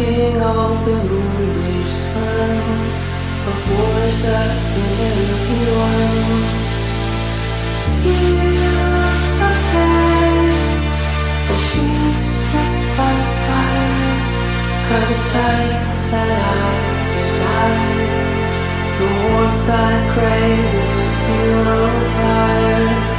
King of the moonbeam sun, a voice at the Milky One. Heals the pain, but she's lit by fire. Got the sights that I desire. The warmth I crave is a funeral fire.